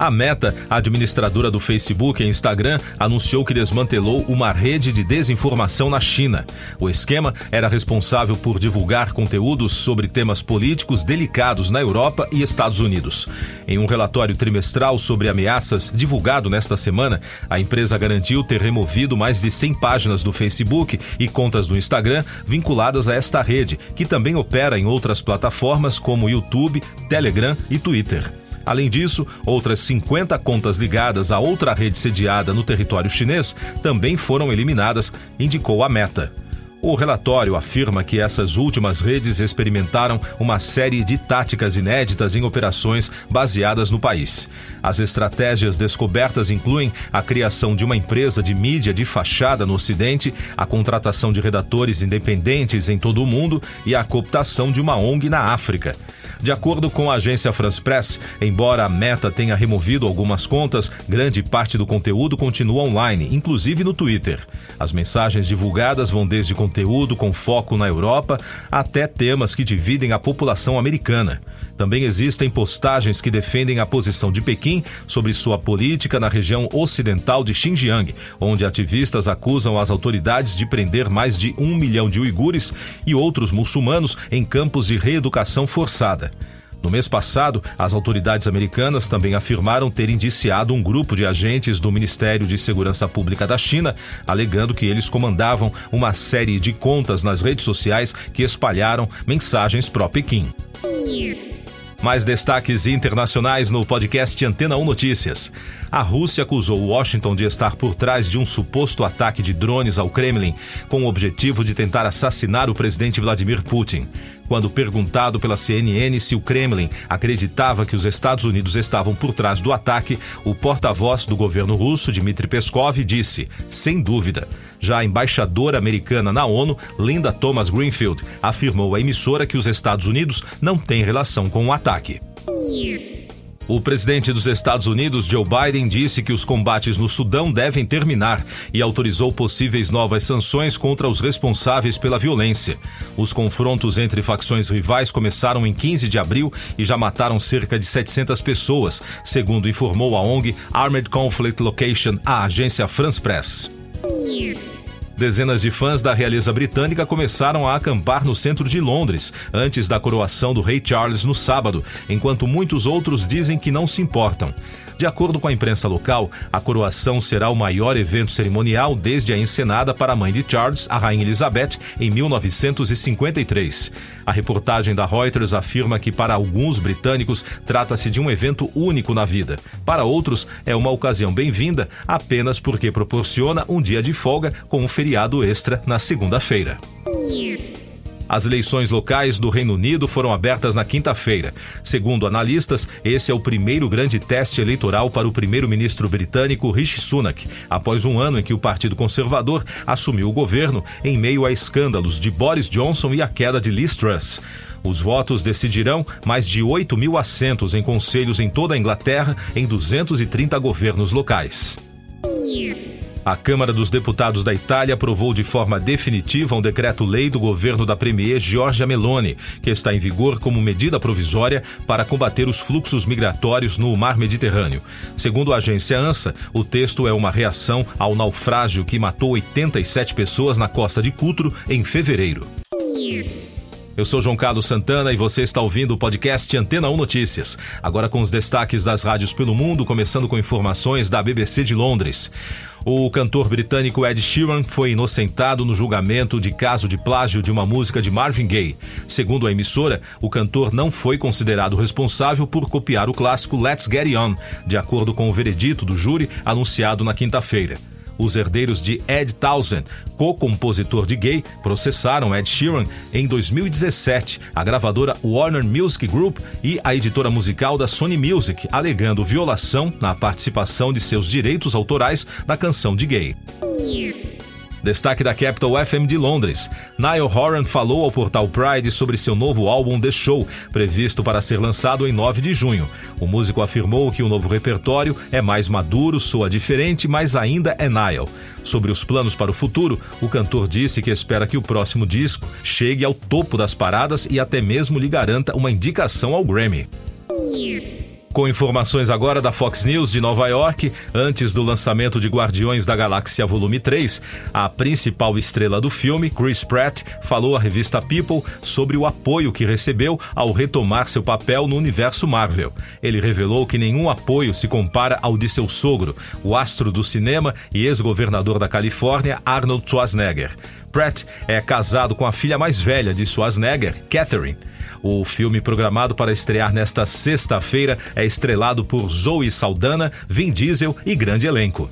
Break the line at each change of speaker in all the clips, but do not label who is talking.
A Meta, administradora do Facebook e Instagram, anunciou que desmantelou uma rede de desinformação na China. O esquema era responsável por divulgar conteúdos sobre temas políticos delicados na Europa e Estados Unidos. Em um relatório trimestral sobre ameaças divulgado nesta semana, a empresa garantiu ter removido mais de 100 páginas do Facebook e contas do Instagram vinculadas a esta rede, que também opera em outras plataformas como YouTube, Telegram e Twitter. Além disso, outras 50 contas ligadas a outra rede sediada no território chinês também foram eliminadas, indicou a Meta. O relatório afirma que essas últimas redes experimentaram uma série de táticas inéditas em operações baseadas no país. As estratégias descobertas incluem a criação de uma empresa de mídia de fachada no Ocidente, a contratação de redatores independentes em todo o mundo e a cooptação de uma ONG na África. De acordo com a agência France Press, embora a Meta tenha removido algumas contas, grande parte do conteúdo continua online, inclusive no Twitter. As mensagens divulgadas vão desde conteúdo com foco na Europa até temas que dividem a população americana. Também existem postagens que defendem a posição de Pequim sobre sua política na região ocidental de Xinjiang, onde ativistas acusam as autoridades de prender mais de um milhão de uigures e outros muçulmanos em campos de reeducação forçada. No mês passado, as autoridades americanas também afirmaram ter indiciado um grupo de agentes do Ministério de Segurança Pública da China, alegando que eles comandavam uma série de contas nas redes sociais que espalharam mensagens pró-Pequim. Mais destaques internacionais no podcast Antena 1 Notícias. A Rússia acusou Washington de estar por trás de um suposto ataque de drones ao Kremlin, com o objetivo de tentar assassinar o presidente Vladimir Putin. Quando perguntado pela CNN se o Kremlin acreditava que os Estados Unidos estavam por trás do ataque, o porta-voz do governo russo, Dmitry Peskov, disse: sem dúvida. Já a embaixadora americana na ONU, Linda Thomas Greenfield, afirmou à emissora que os Estados Unidos não têm relação com o ataque. O presidente dos Estados Unidos, Joe Biden, disse que os combates no Sudão devem terminar e autorizou possíveis novas sanções contra os responsáveis pela violência. Os confrontos entre facções rivais começaram em 15 de abril e já mataram cerca de 700 pessoas, segundo informou a ONG Armed Conflict Location, a agência France Press. Dezenas de fãs da realeza britânica começaram a acampar no centro de Londres antes da coroação do rei Charles no sábado, enquanto muitos outros dizem que não se importam. De acordo com a imprensa local, a coroação será o maior evento cerimonial desde a encenada para a mãe de Charles, a Rainha Elizabeth, em 1953. A reportagem da Reuters afirma que para alguns britânicos trata-se de um evento único na vida. Para outros, é uma ocasião bem-vinda apenas porque proporciona um dia de folga com um feriado extra na segunda-feira. As eleições locais do Reino Unido foram abertas na quinta-feira. Segundo analistas, esse é o primeiro grande teste eleitoral para o primeiro-ministro britânico Rishi Sunak, após um ano em que o Partido Conservador assumiu o governo em meio a escândalos de Boris Johnson e a queda de Liz Truss. Os votos decidirão mais de 8 mil assentos em conselhos em toda a Inglaterra em 230 governos locais. A Câmara dos Deputados da Itália aprovou de forma definitiva um decreto-lei do governo da Premier Giorgia Meloni, que está em vigor como medida provisória para combater os fluxos migratórios no mar Mediterrâneo. Segundo a agência ANSA, o texto é uma reação ao naufrágio que matou 87 pessoas na costa de Cutro em fevereiro. Eu sou João Carlos Santana e você está ouvindo o podcast Antena 1 Notícias. Agora com os destaques das rádios pelo mundo, começando com informações da BBC de Londres. O cantor britânico Ed Sheeran foi inocentado no julgamento de caso de plágio de uma música de Marvin Gaye. Segundo a emissora, o cantor não foi considerado responsável por copiar o clássico Let's Get On, de acordo com o veredito do júri anunciado na quinta-feira. Os herdeiros de Ed Townsend, co-compositor de Gay, processaram Ed Sheeran em 2017, a gravadora Warner Music Group e a editora musical da Sony Music, alegando violação na participação de seus direitos autorais na canção de Gay. Destaque da Capital FM de Londres. Niall Horan falou ao portal Pride sobre seu novo álbum The Show, previsto para ser lançado em 9 de junho. O músico afirmou que o novo repertório é mais maduro, soa diferente, mas ainda é Niall. Sobre os planos para o futuro, o cantor disse que espera que o próximo disco chegue ao topo das paradas e até mesmo lhe garanta uma indicação ao Grammy. Com informações agora da Fox News de Nova York, antes do lançamento de Guardiões da Galáxia Volume 3, a principal estrela do filme, Chris Pratt, falou à revista People sobre o apoio que recebeu ao retomar seu papel no universo Marvel. Ele revelou que nenhum apoio se compara ao de seu sogro, o astro do cinema e ex-governador da Califórnia, Arnold Schwarzenegger. Pratt é casado com a filha mais velha de Schwarzenegger, Catherine. O filme programado para estrear nesta sexta-feira é estrelado por Zoe Saldana, Vin Diesel e grande elenco.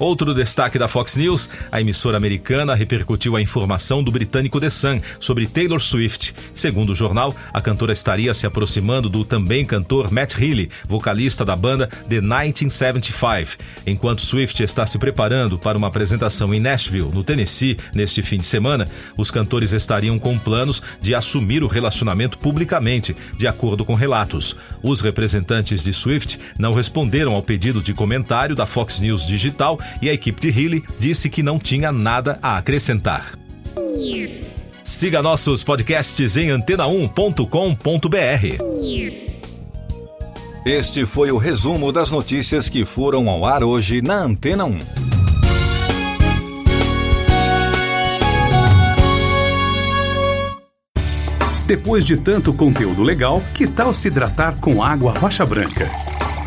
Outro destaque da Fox News: a emissora americana repercutiu a informação do britânico The Sun sobre Taylor Swift. Segundo o jornal, a cantora estaria se aproximando do também cantor Matt Healy, vocalista da banda The 1975. Enquanto Swift está se preparando para uma apresentação em Nashville, no Tennessee, neste fim de semana, os cantores estariam com planos de assumir o relacionamento publicamente, de acordo com relatos. Os representantes de Swift não responderam ao pedido de comentário da Fox News Digital e a equipe de Healy disse que não tinha nada a acrescentar. Siga nossos podcasts em antena1.com.br.
Este foi o resumo das notícias que foram ao ar hoje na Antena 1.
Depois de tanto conteúdo legal, que tal se hidratar com água rocha branca?